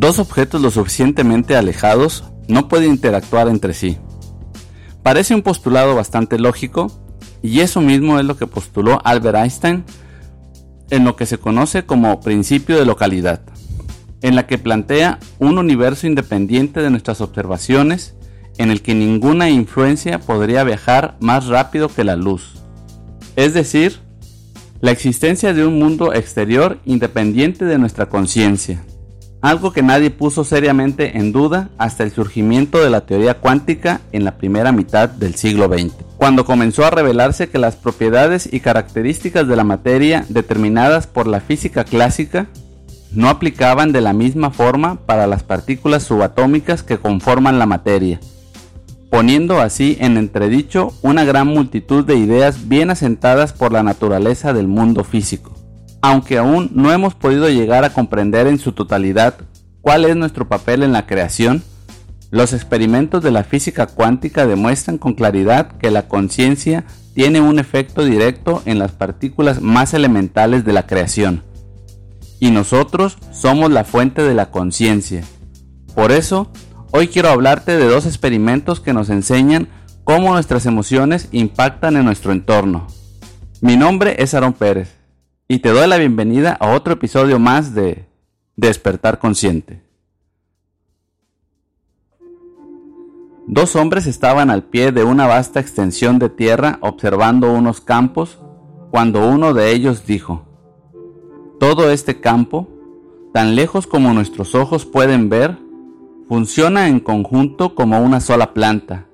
Dos objetos lo suficientemente alejados no pueden interactuar entre sí. Parece un postulado bastante lógico, y eso mismo es lo que postuló Albert Einstein en lo que se conoce como principio de localidad, en la que plantea un universo independiente de nuestras observaciones en el que ninguna influencia podría viajar más rápido que la luz. Es decir, la existencia de un mundo exterior independiente de nuestra conciencia, algo que nadie puso seriamente en duda hasta el surgimiento de la teoría cuántica en la primera mitad del siglo XX, cuando comenzó a revelarse que las propiedades y características de la materia determinadas por la física clásica no aplicaban de la misma forma para las partículas subatómicas que conforman la materia, poniendo así en entredicho una gran multitud de ideas bien asentadas por la naturaleza del mundo físico. Aunque aún no hemos podido llegar a comprender en su totalidad cuál es nuestro papel en la creación, los experimentos de la física cuántica demuestran con claridad que la conciencia tiene un efecto directo en las partículas más elementales de la creación. Y nosotros somos la fuente de la conciencia. Por eso, Hoy quiero hablarte de dos experimentos que nos enseñan cómo nuestras emociones impactan en nuestro entorno. Mi nombre es Aaron Pérez y te doy la bienvenida a otro episodio más de Despertar Consciente. Dos hombres estaban al pie de una vasta extensión de tierra observando unos campos cuando uno de ellos dijo, Todo este campo, tan lejos como nuestros ojos pueden ver, Funciona en conjunto como una sola planta.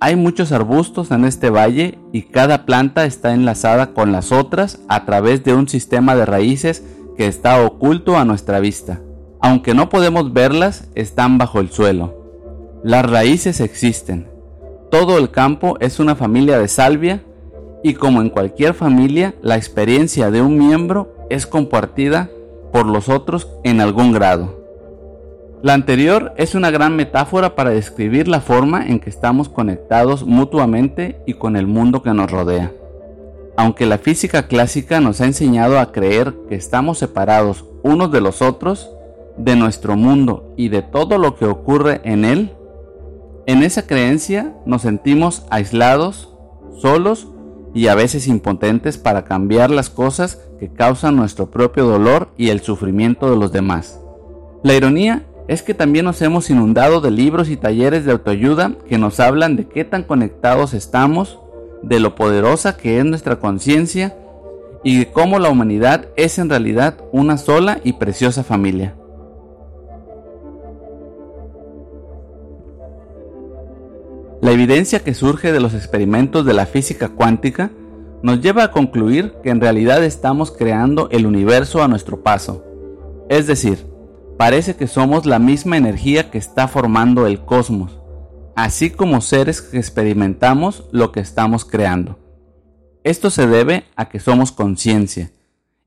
Hay muchos arbustos en este valle y cada planta está enlazada con las otras a través de un sistema de raíces que está oculto a nuestra vista. Aunque no podemos verlas, están bajo el suelo. Las raíces existen. Todo el campo es una familia de salvia y como en cualquier familia, la experiencia de un miembro es compartida por los otros en algún grado. La anterior es una gran metáfora para describir la forma en que estamos conectados mutuamente y con el mundo que nos rodea. Aunque la física clásica nos ha enseñado a creer que estamos separados unos de los otros, de nuestro mundo y de todo lo que ocurre en él, en esa creencia nos sentimos aislados, solos y a veces impotentes para cambiar las cosas que causan nuestro propio dolor y el sufrimiento de los demás. La ironía es que también nos hemos inundado de libros y talleres de autoayuda que nos hablan de qué tan conectados estamos, de lo poderosa que es nuestra conciencia y de cómo la humanidad es en realidad una sola y preciosa familia. La evidencia que surge de los experimentos de la física cuántica nos lleva a concluir que en realidad estamos creando el universo a nuestro paso. Es decir, parece que somos la misma energía que está formando el cosmos, así como seres que experimentamos lo que estamos creando. Esto se debe a que somos conciencia,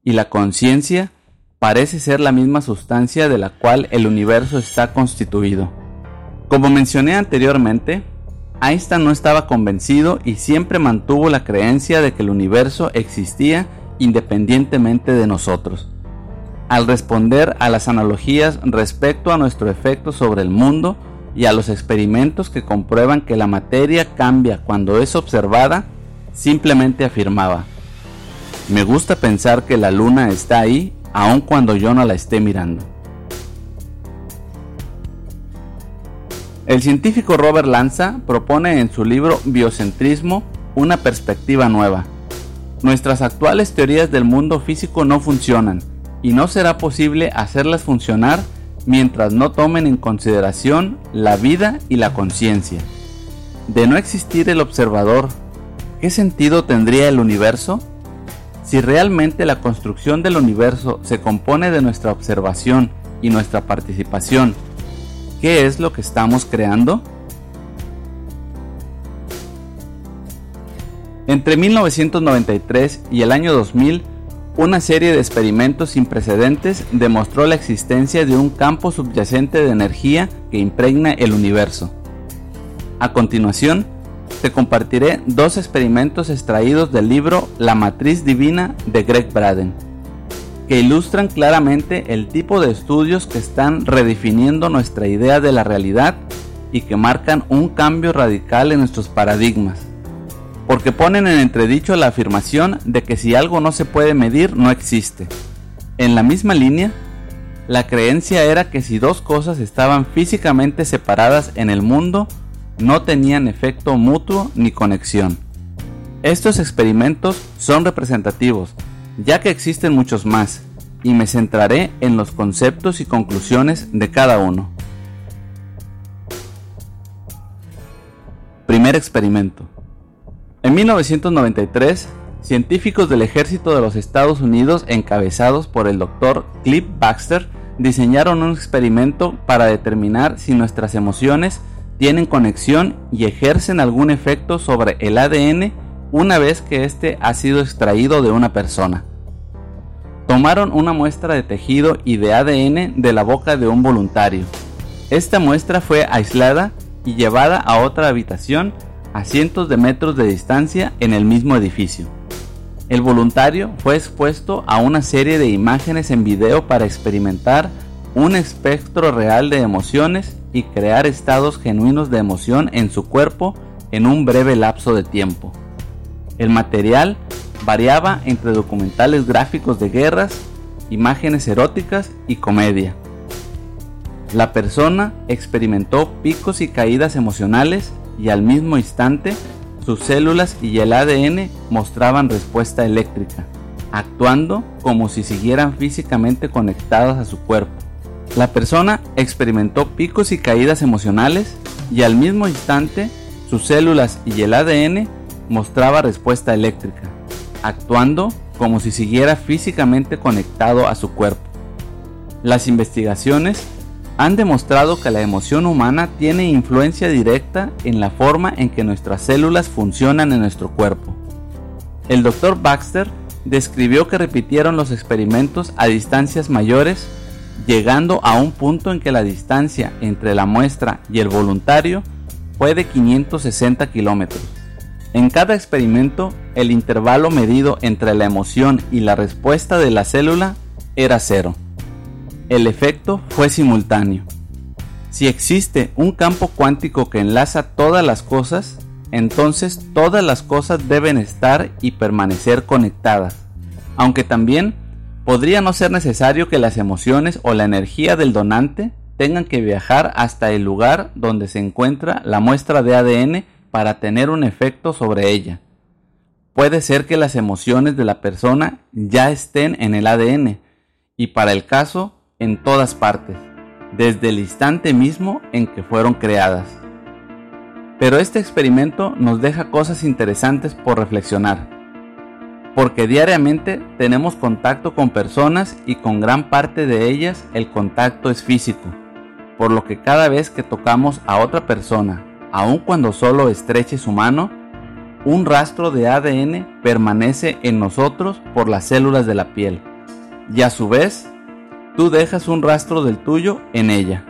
y la conciencia parece ser la misma sustancia de la cual el universo está constituido. Como mencioné anteriormente, Einstein no estaba convencido y siempre mantuvo la creencia de que el universo existía independientemente de nosotros al responder a las analogías respecto a nuestro efecto sobre el mundo y a los experimentos que comprueban que la materia cambia cuando es observada, simplemente afirmaba, me gusta pensar que la luna está ahí aun cuando yo no la esté mirando. El científico Robert Lanza propone en su libro Biocentrismo una perspectiva nueva. Nuestras actuales teorías del mundo físico no funcionan y no será posible hacerlas funcionar mientras no tomen en consideración la vida y la conciencia. De no existir el observador, ¿qué sentido tendría el universo? Si realmente la construcción del universo se compone de nuestra observación y nuestra participación, ¿qué es lo que estamos creando? Entre 1993 y el año 2000 una serie de experimentos sin precedentes demostró la existencia de un campo subyacente de energía que impregna el universo. A continuación, te compartiré dos experimentos extraídos del libro La Matriz Divina de Greg Braden, que ilustran claramente el tipo de estudios que están redefiniendo nuestra idea de la realidad y que marcan un cambio radical en nuestros paradigmas, porque ponen en entredicho la afirmación de que si algo no se puede medir, no existe. En la misma línea, la creencia era que si dos cosas estaban físicamente separadas en el mundo, no tenían efecto mutuo ni conexión. Estos experimentos son representativos, ya que existen muchos más, y me centraré en los conceptos y conclusiones de cada uno. Primer experimento. En 1993, científicos del ejército de los Estados Unidos encabezados por el Dr. Cliff Baxter diseñaron un experimento para determinar si nuestras emociones tienen conexión y ejercen algún efecto sobre el ADN una vez que éste ha sido extraído de una persona. Tomaron una muestra de tejido y de ADN de la boca de un voluntario. Esta muestra fue aislada y llevada a otra habitación a cientos de metros de distancia en el mismo edificio. El voluntario fue expuesto a una serie de imágenes en video para experimentar un espectro real de emociones y crear estados genuinos de emoción en su cuerpo en un breve lapso de tiempo. El material variaba entre documentales gráficos de guerras, imágenes eróticas y comedia. La persona experimentó picos y caídas emocionales y al mismo instante sus células y el ADN mostraban respuesta eléctrica, actuando como si siguieran físicamente conectadas a su cuerpo. La persona experimentó picos y caídas emocionales y al mismo instante sus células y el ADN mostraba respuesta eléctrica, actuando como si siguiera físicamente conectado a su cuerpo. Las investigaciones han demostrado que la emoción humana tiene influencia directa en la forma en que nuestras células funcionan en nuestro cuerpo. El Dr. Baxter describió que repitieron los experimentos a distancias mayores, llegando a un punto en que la distancia entre la muestra y el voluntario fue de 560 kilómetros. En cada experimento, el intervalo medido entre la emoción y la respuesta de la célula era cero el efecto fue simultáneo. Si existe un campo cuántico que enlaza todas las cosas, entonces todas las cosas deben estar y permanecer conectadas, aunque también podría no ser necesario que las emociones o la energía del donante tengan que viajar hasta el lugar donde se encuentra la muestra de ADN para tener un efecto sobre ella. Puede ser que las emociones de la persona ya estén en el ADN y para el caso en todas partes, desde el instante mismo en que fueron creadas. Pero este experimento nos deja cosas interesantes por reflexionar, porque diariamente tenemos contacto con personas y con gran parte de ellas el contacto es físico, por lo que cada vez que tocamos a otra persona, aun cuando solo estreche su mano, un rastro de ADN permanece en nosotros por las células de la piel, y a su vez tú dejas un rastro del tuyo en ella.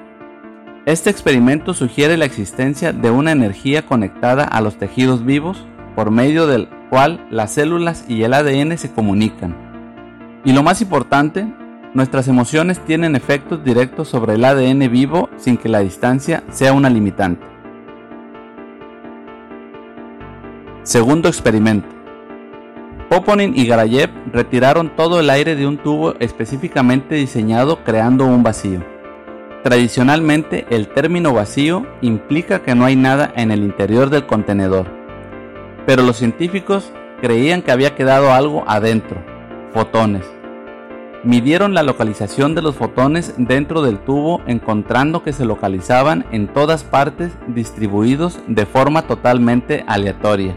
Este experimento sugiere la existencia de una energía conectada a los tejidos vivos por medio del cual las células y el ADN se comunican. Y lo más importante, nuestras emociones tienen efectos directos sobre el ADN vivo sin que la distancia sea una limitante. Segundo experimento. Poponin y Garayev retiraron todo el aire de un tubo específicamente diseñado creando un vacío. Tradicionalmente el término vacío implica que no hay nada en el interior del contenedor, pero los científicos creían que había quedado algo adentro, fotones. Midieron la localización de los fotones dentro del tubo encontrando que se localizaban en todas partes distribuidos de forma totalmente aleatoria.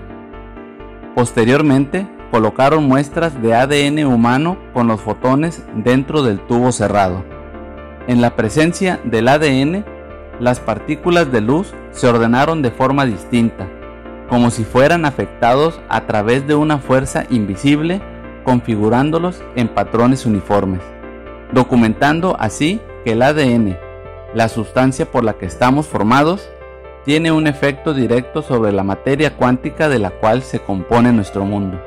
Posteriormente, colocaron muestras de ADN humano con los fotones dentro del tubo cerrado. En la presencia del ADN, las partículas de luz se ordenaron de forma distinta, como si fueran afectados a través de una fuerza invisible, configurándolos en patrones uniformes, documentando así que el ADN, la sustancia por la que estamos formados, tiene un efecto directo sobre la materia cuántica de la cual se compone nuestro mundo.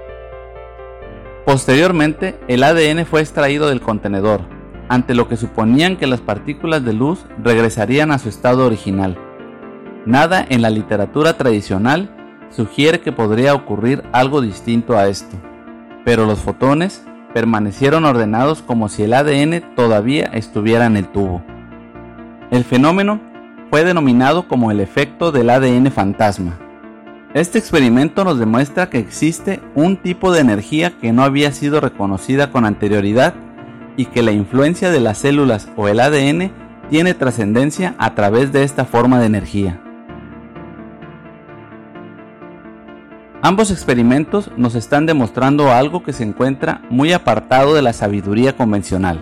Posteriormente, el ADN fue extraído del contenedor, ante lo que suponían que las partículas de luz regresarían a su estado original. Nada en la literatura tradicional sugiere que podría ocurrir algo distinto a esto, pero los fotones permanecieron ordenados como si el ADN todavía estuviera en el tubo. El fenómeno fue denominado como el efecto del ADN fantasma. Este experimento nos demuestra que existe un tipo de energía que no había sido reconocida con anterioridad y que la influencia de las células o el ADN tiene trascendencia a través de esta forma de energía. Ambos experimentos nos están demostrando algo que se encuentra muy apartado de la sabiduría convencional.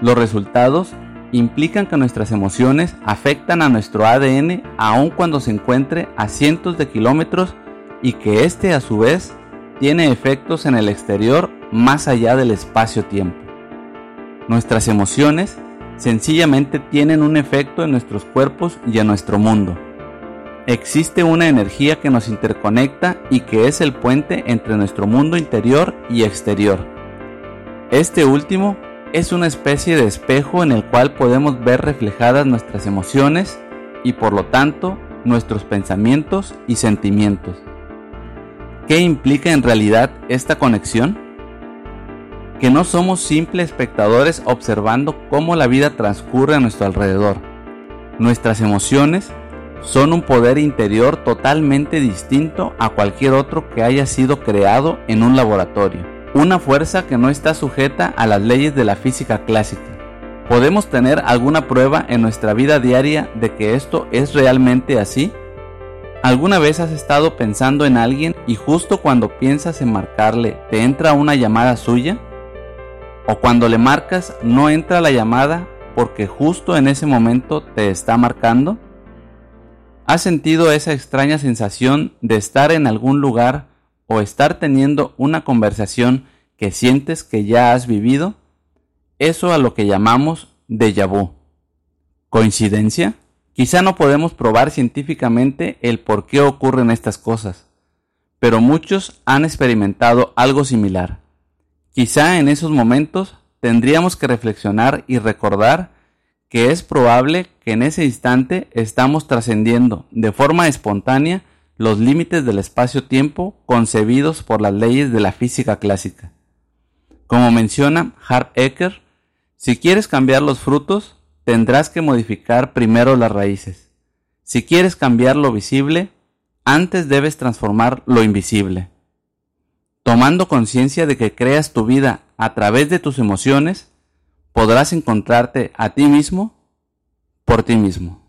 Los resultados implican que nuestras emociones afectan a nuestro ADN aun cuando se encuentre a cientos de kilómetros y que éste a su vez tiene efectos en el exterior más allá del espacio-tiempo. Nuestras emociones sencillamente tienen un efecto en nuestros cuerpos y en nuestro mundo. Existe una energía que nos interconecta y que es el puente entre nuestro mundo interior y exterior. Este último es una especie de espejo en el cual podemos ver reflejadas nuestras emociones y por lo tanto nuestros pensamientos y sentimientos. ¿Qué implica en realidad esta conexión? Que no somos simples espectadores observando cómo la vida transcurre a nuestro alrededor. Nuestras emociones son un poder interior totalmente distinto a cualquier otro que haya sido creado en un laboratorio una fuerza que no está sujeta a las leyes de la física clásica. ¿Podemos tener alguna prueba en nuestra vida diaria de que esto es realmente así? ¿Alguna vez has estado pensando en alguien y justo cuando piensas en marcarle te entra una llamada suya? ¿O cuando le marcas no entra la llamada porque justo en ese momento te está marcando? ¿Has sentido esa extraña sensación de estar en algún lugar o estar teniendo una conversación que sientes que ya has vivido, eso a lo que llamamos déjà vu. ¿Coincidencia? Quizá no podemos probar científicamente el por qué ocurren estas cosas, pero muchos han experimentado algo similar. Quizá en esos momentos tendríamos que reflexionar y recordar que es probable que en ese instante estamos trascendiendo de forma espontánea los límites del espacio-tiempo concebidos por las leyes de la física clásica. Como menciona Hart Ecker, si quieres cambiar los frutos, tendrás que modificar primero las raíces. Si quieres cambiar lo visible, antes debes transformar lo invisible. Tomando conciencia de que creas tu vida a través de tus emociones, podrás encontrarte a ti mismo por ti mismo.